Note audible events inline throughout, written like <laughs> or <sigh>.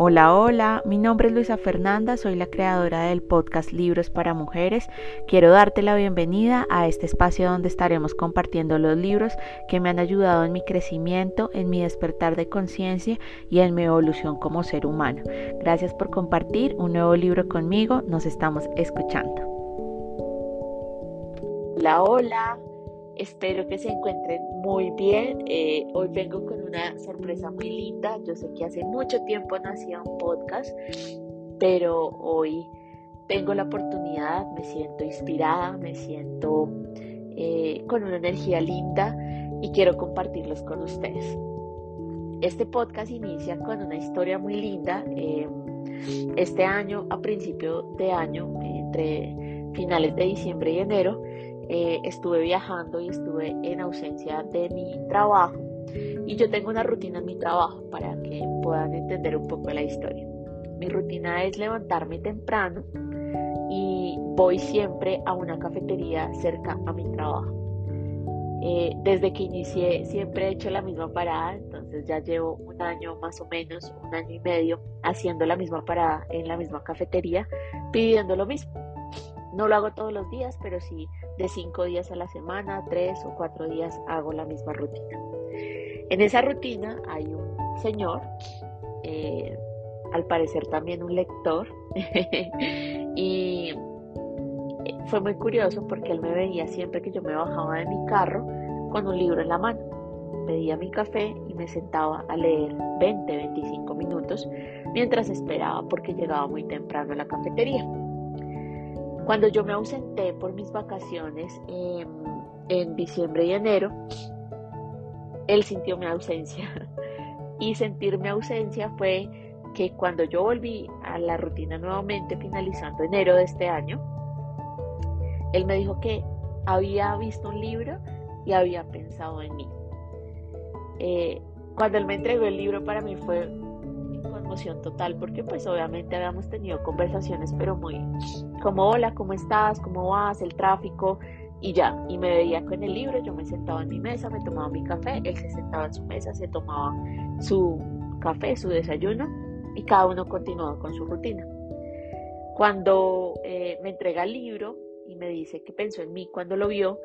Hola, hola, mi nombre es Luisa Fernanda, soy la creadora del podcast Libros para Mujeres. Quiero darte la bienvenida a este espacio donde estaremos compartiendo los libros que me han ayudado en mi crecimiento, en mi despertar de conciencia y en mi evolución como ser humano. Gracias por compartir un nuevo libro conmigo, nos estamos escuchando. Hola, hola, Espero que se encuentren muy bien. Eh, hoy vengo con una sorpresa muy linda. Yo sé que hace mucho tiempo no hacía un podcast, pero hoy tengo la oportunidad, me siento inspirada, me siento eh, con una energía linda y quiero compartirlos con ustedes. Este podcast inicia con una historia muy linda. Em, este año, a principio de año, entre finales de diciembre y enero, eh, estuve viajando y estuve en ausencia de mi trabajo y yo tengo una rutina en mi trabajo para que puedan entender un poco la historia. Mi rutina es levantarme temprano y voy siempre a una cafetería cerca a mi trabajo. Eh, desde que inicié siempre he hecho la misma parada, entonces ya llevo un año más o menos, un año y medio haciendo la misma parada en la misma cafetería, pidiendo lo mismo. No lo hago todos los días, pero sí de cinco días a la semana, tres o cuatro días hago la misma rutina. En esa rutina hay un señor, eh, al parecer también un lector, <laughs> y fue muy curioso porque él me veía siempre que yo me bajaba de mi carro con un libro en la mano. Pedía mi café y me sentaba a leer 20, 25 minutos mientras esperaba porque llegaba muy temprano a la cafetería. Cuando yo me ausenté por mis vacaciones en diciembre y enero, él sintió mi ausencia. <laughs> Y sentir mi ausencia fue que cuando yo volví a la rutina nuevamente, finalizando enero de este año, él me dijo que había visto un libro y había pensado en mí. Eh, cuando él me entregó el libro para mí fue total porque pues obviamente habíamos tenido conversaciones pero muy como hola, ¿cómo estás? ¿Cómo vas? El tráfico y ya, y me veía con el libro, yo me sentaba en mi mesa, me tomaba mi café, él se sentaba en su mesa, se tomaba su café, su desayuno y cada uno continuaba con su rutina. Cuando eh, me entrega el libro y me dice que pensó en mí cuando lo vio,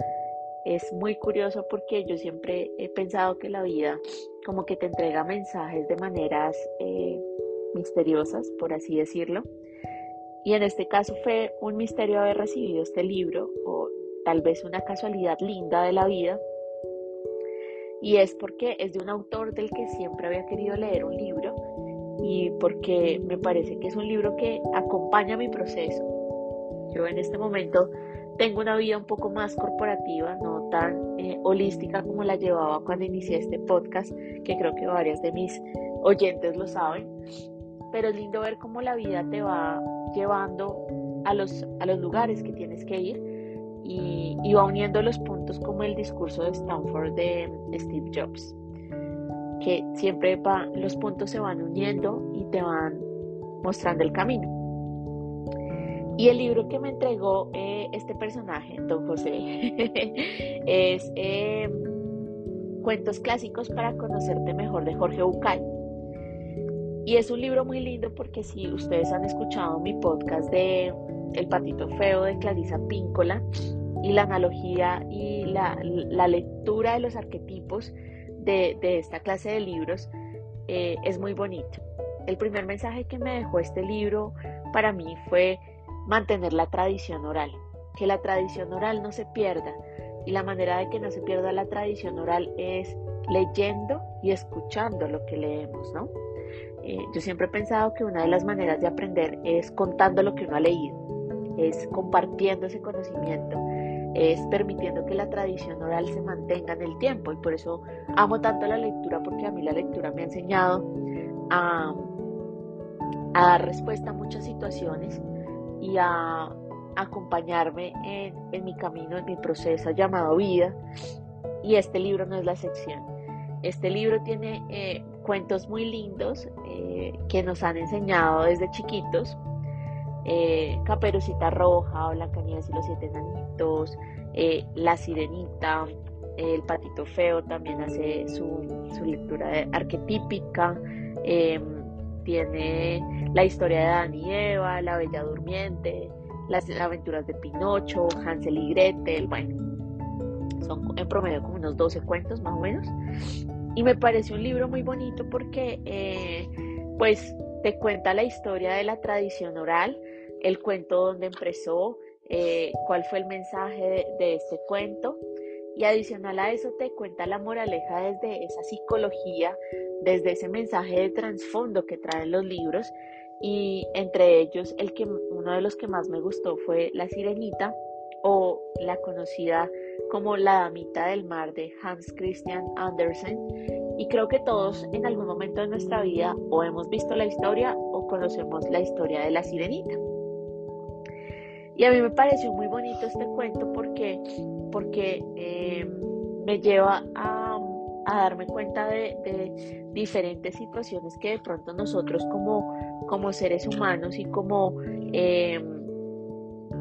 es muy curioso porque yo siempre he pensado que la vida como que te entrega mensajes de maneras eh, misteriosas, por así decirlo. Y en este caso fue un misterio haber recibido este libro o tal vez una casualidad linda de la vida. Y es porque es de un autor del que siempre había querido leer un libro y porque me parece que es un libro que acompaña mi proceso. Yo en este momento tengo una vida un poco más corporativa, no tan eh, holística como la llevaba cuando inicié este podcast, que creo que varias de mis oyentes lo saben. Pero es lindo ver cómo la vida te va llevando a los, a los lugares que tienes que ir y, va uniendo los puntos como el discurso de Stanford de Steve Jobs, que siempre va, los puntos se van uniendo y te van mostrando el camino. Y el libro que me entregó eh, este personaje, don José, <laughs> es eh, Cuentos clásicos para conocerte mejor de Jorge Bucay. Y es un libro muy lindo porque si ustedes han escuchado mi podcast de El patito feo de Clarisa Píncola y la analogía y la, lectura de los arquetipos de, esta clase de libros, eh, es muy bonito. El primer mensaje que me dejó este libro para mí fue mantener la tradición oral, que la tradición oral no se pierda. Y la manera de que no se pierda la tradición oral es leyendo y escuchando lo que leemos, ¿no? Eh, yo siempre he pensado que una de las maneras de aprender es contando lo que uno ha leído, es compartiendo ese conocimiento, es permitiendo que la tradición oral se mantenga en el tiempo. Y por eso amo tanto la lectura, porque a mí la lectura me ha enseñado a, a dar respuesta a muchas situaciones y a acompañarme en, mi camino, en mi proceso llamado vida. Y este libro no es la sección. Este libro tiene eh, cuentos muy lindos eh, que nos han enseñado desde chiquitos. Eh, Caperucita Roja, Blancanieves y los Siete Enanitos, La Sirenita, El Patito Feo también hace su, su lectura arquetípica. tiene la historia de Adán y Eva, La Bella Durmiente, las aventuras de Pinocho, Hansel y Gretel, bueno, son en promedio como unos 12 cuentos más o menos. Y me parece un libro muy bonito porque eh, pues te cuenta la historia de la tradición oral, el cuento donde empezó, eh, cuál fue el mensaje de, este cuento. Y adicional a eso te cuenta la moraleja desde esa psicología, desde ese mensaje de trasfondo que traen los libros. Y entre ellos, el que, uno de los que más me gustó fue La Sirenita o la conocida como La Damita del Mar de Hans Christian Andersen. Y creo que todos en algún momento de nuestra vida o hemos visto la historia o conocemos la historia de la sirenita. Y a mí me pareció muy bonito este cuento porque, porque eh, me lleva a, darme cuenta de, diferentes situaciones que de pronto nosotros como, como seres humanos y como, eh,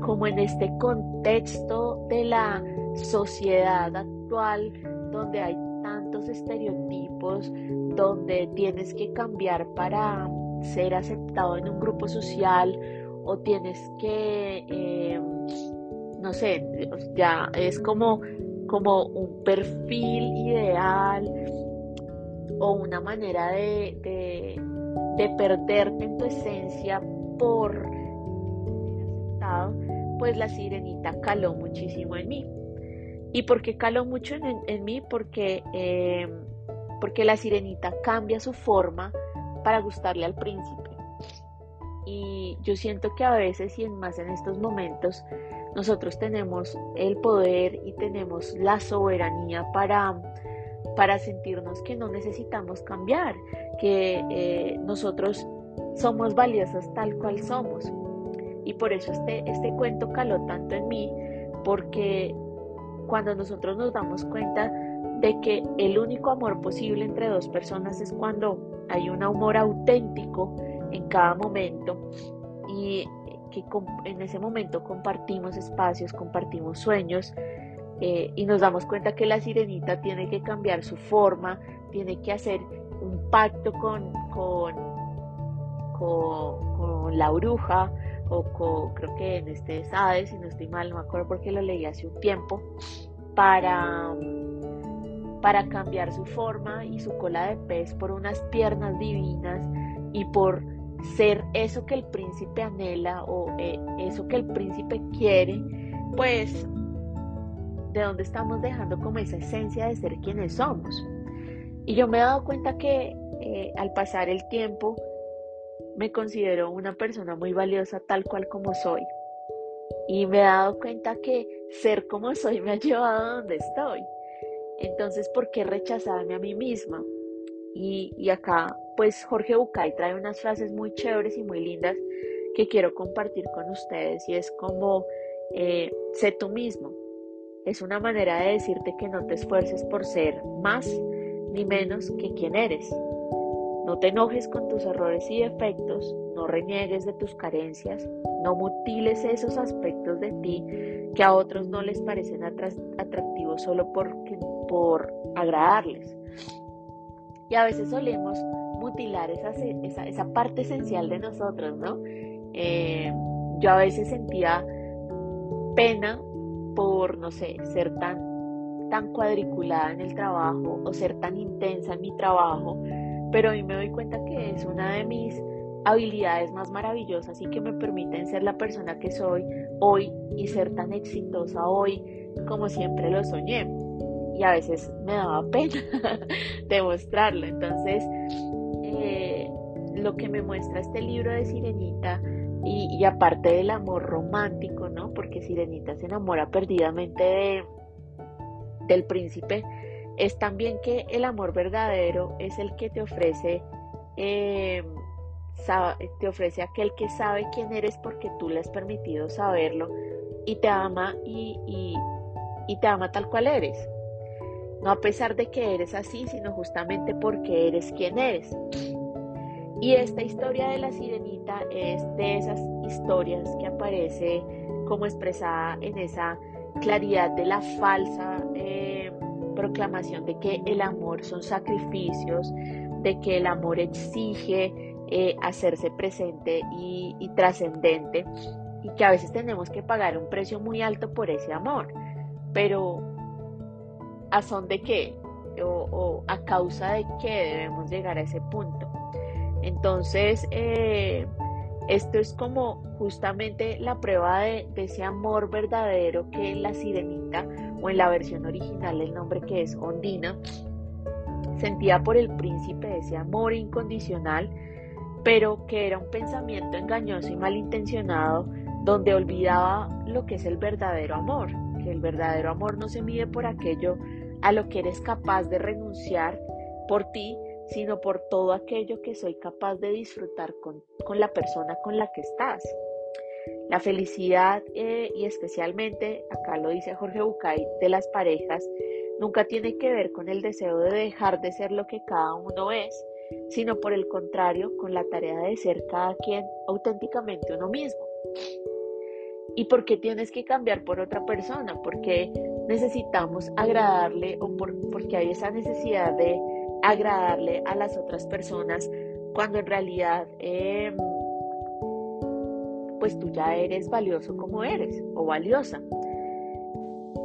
como en este contexto de la sociedad actual donde hay tantos estereotipos, donde tienes que cambiar para ser aceptado en un grupo social o tienes que, eh, no sé, ya es como, como un perfil ideal o una manera de, de, perderte en tu esencia por ser aceptado, pues la sirenita caló muchísimo en mí. ¿Y por qué caló mucho en, mí? Porque, eh, porque la sirenita cambia su forma para gustarle al príncipe. Y yo siento que a veces y en más en estos momentos nosotros tenemos el poder y tenemos la soberanía para, para sentirnos que no necesitamos cambiar, que eh, nosotros somos valiosos tal cual somos. Y por eso este, este cuento caló tanto en mí, porque cuando nosotros nos damos cuenta de que el único amor posible entre dos personas es cuando hay un amor auténtico en cada momento y que en ese momento compartimos espacios, compartimos sueños eh, y nos damos cuenta que la sirenita tiene que cambiar su forma, tiene que hacer un pacto con, con, con, la bruja creo que en este es Hades, si no estoy mal, no me acuerdo porque lo leí hace un tiempo, para, para cambiar su forma y su cola de pez por unas piernas divinas y por ser eso que el príncipe anhela o eh, eso que el príncipe quiere, pues de dónde estamos dejando como esa esencia de ser quienes somos. Y yo me he dado cuenta que eh, al pasar el tiempo me considero una persona muy valiosa tal cual como soy. Y me he dado cuenta que ser como soy me ha llevado a donde estoy. Entonces, ¿por qué rechazarme a mí misma? Y, acá, pues Jorge Bucay trae unas frases muy chéveres y muy lindas que quiero compartir con ustedes y es como, eh, sé tú mismo. Es una manera de decirte que no te esfuerces por ser más ni menos que quien eres. No te enojes con tus errores y defectos, no reniegues de tus carencias, no mutiles esos aspectos de ti que a otros no les parecen atractivos solo porque, por agradarles. Y a veces solemos mutilar esa, esa, parte esencial de nosotros, ¿no? Eh, yo a veces sentía pena por, no sé, ser tan, tan cuadriculada en el trabajo o ser tan intensa en mi trabajo, pero hoy me doy cuenta que es una de mis habilidades más maravillosas y que me permiten ser la persona que soy hoy y ser tan exitosa hoy como siempre lo soñé y a veces me daba pena <laughs> demostrarlo. Entonces, eh, lo que me muestra este libro de Sirenita y, aparte del amor romántico, ¿no? Porque Sirenita se enamora perdidamente de, del príncipe, es también que el amor verdadero es el que te ofrece, eh, te ofrece aquel que sabe quién eres porque tú le has permitido saberlo y te ama y, te ama tal cual eres no a pesar de que eres así, sino justamente porque eres quien eres. Y esta historia de la sirenita es de esas historias que aparece como expresada en esa claridad de la falsa eh, proclamación de que el amor son sacrificios, de que el amor exige eh, hacerse presente y, trascendente y que a veces tenemos que pagar un precio muy alto por ese amor. Pero ¿a son de qué? O, a causa de qué debemos llegar a ese punto. Entonces, eh, esto es como justamente la prueba de, de, ese amor verdadero que la sirenita, o en la versión original el nombre que es Ondina, sentía por el príncipe, ese amor incondicional pero que era un pensamiento engañoso y malintencionado donde olvidaba lo que es el verdadero amor, que el verdadero amor no se mide por aquello a lo que eres capaz de renunciar por ti, sino por todo aquello que soy capaz de disfrutar con, la persona con la que estás. La felicidad eh, y especialmente, acá lo dice Jorge Bucay, de las parejas, nunca tiene que ver con el deseo de dejar de ser lo que cada uno es, sino por el contrario, con la tarea de ser cada quien auténticamente uno mismo. ¿Y por qué tienes que cambiar por otra persona? Porque necesitamos agradarle o por, porque hay esa necesidad de agradarle a las otras personas cuando en realidad em, pues tú ya eres valioso como eres o valiosa.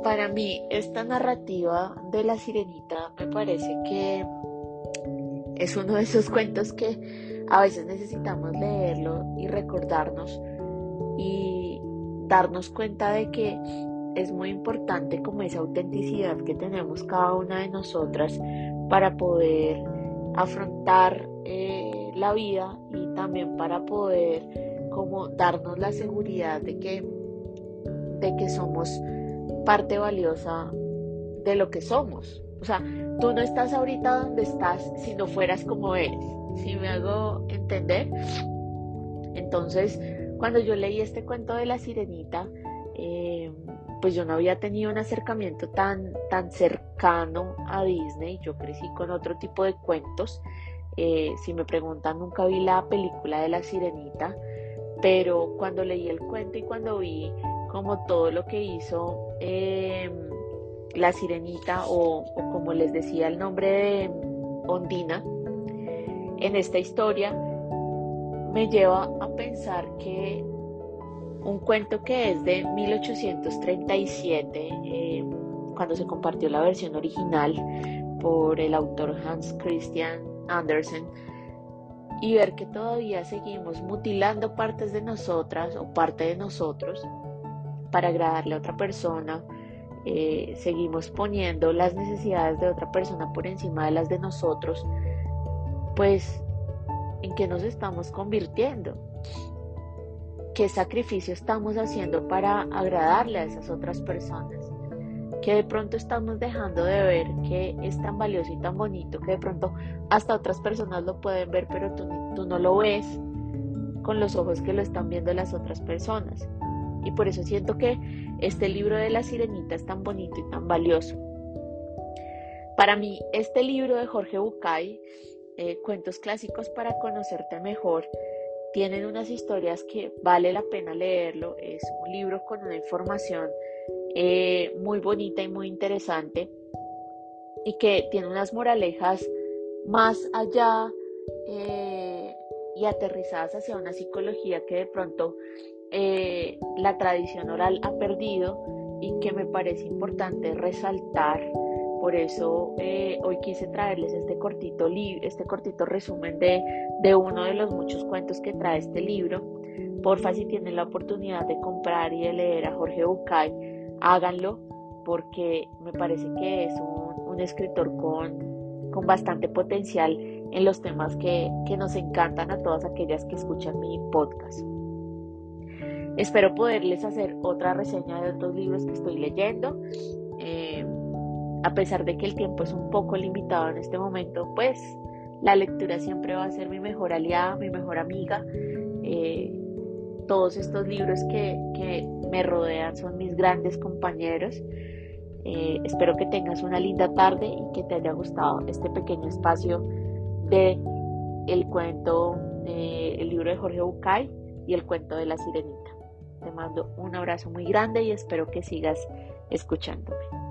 Para mí esta narrativa de la sirenita me parece que es uno de esos cuentos que a veces necesitamos leerlo y recordarnos y darnos cuenta de que es muy importante como esa autenticidad que tenemos cada una de nosotras para poder afrontar eh, la vida y también para poder como darnos la seguridad de que de que somos parte valiosa de lo que somos. O sea, tú no estás ahorita donde estás si no fueras como eres. Si me hago entender. Entonces, cuando yo leí este cuento de la sirenita, eh, pues yo no había tenido un acercamiento tan, tan cercano a Disney. Yo crecí con otro tipo de cuentos. Eh, si me preguntan, nunca vi la película de la sirenita, pero cuando leí el cuento y cuando vi como todo lo que hizo eh, la sirenita o, como les decía el nombre de Ondina en esta historia me lleva a pensar que un cuento que es de 1837 eh, cuando se compartió la versión original por el autor Hans Christian Andersen y ver que todavía seguimos mutilando partes de nosotras o parte de nosotros para agradarle a otra persona eh, seguimos poniendo las necesidades de otra persona por encima de las de nosotros, pues en qué nos estamos convirtiendo, qué sacrificio estamos haciendo para agradarle a esas otras personas, que de pronto estamos dejando de ver que es tan valioso y tan bonito que de pronto hasta otras personas lo pueden ver, pero tú, tú no lo ves con los ojos que lo están viendo las otras personas. Y por eso siento que este libro de la sirenita es tan bonito y tan valioso. Para mí, este libro de Jorge Bucay, eh, Cuentos clásicos para conocerte mejor, tienen unas historias que vale la pena leerlo. Es un libro con una información eh, muy bonita y muy interesante y que tiene unas moralejas más allá eh, y aterrizadas hacia una psicología que de pronto eh, la tradición oral ha perdido y que me parece importante resaltar. Por eso hoy quise traerles este cortito, este cortito resumen de, de uno de los muchos cuentos que trae este libro. Porfa, si tienen la oportunidad de comprar y de leer a Jorge Bucay, háganlo porque me parece que es un, un escritor con, con, bastante potencial en los temas que, que nos encantan a todas aquellas que escuchan mi podcast. Espero poderles hacer otra reseña de otros libros que estoy leyendo. Eh, a pesar de que el tiempo es un poco limitado en este momento, pues la lectura siempre va a ser mi mejor aliada, mi mejor amiga. Eh, todos estos libros que, me rodean son mis grandes compañeros. Eh, espero que tengas una linda tarde y que te haya gustado este pequeño espacio de el cuento, el libro de Jorge Bucay y el cuento de la sirenita. Te mando un abrazo muy grande y espero que sigas escuchándome.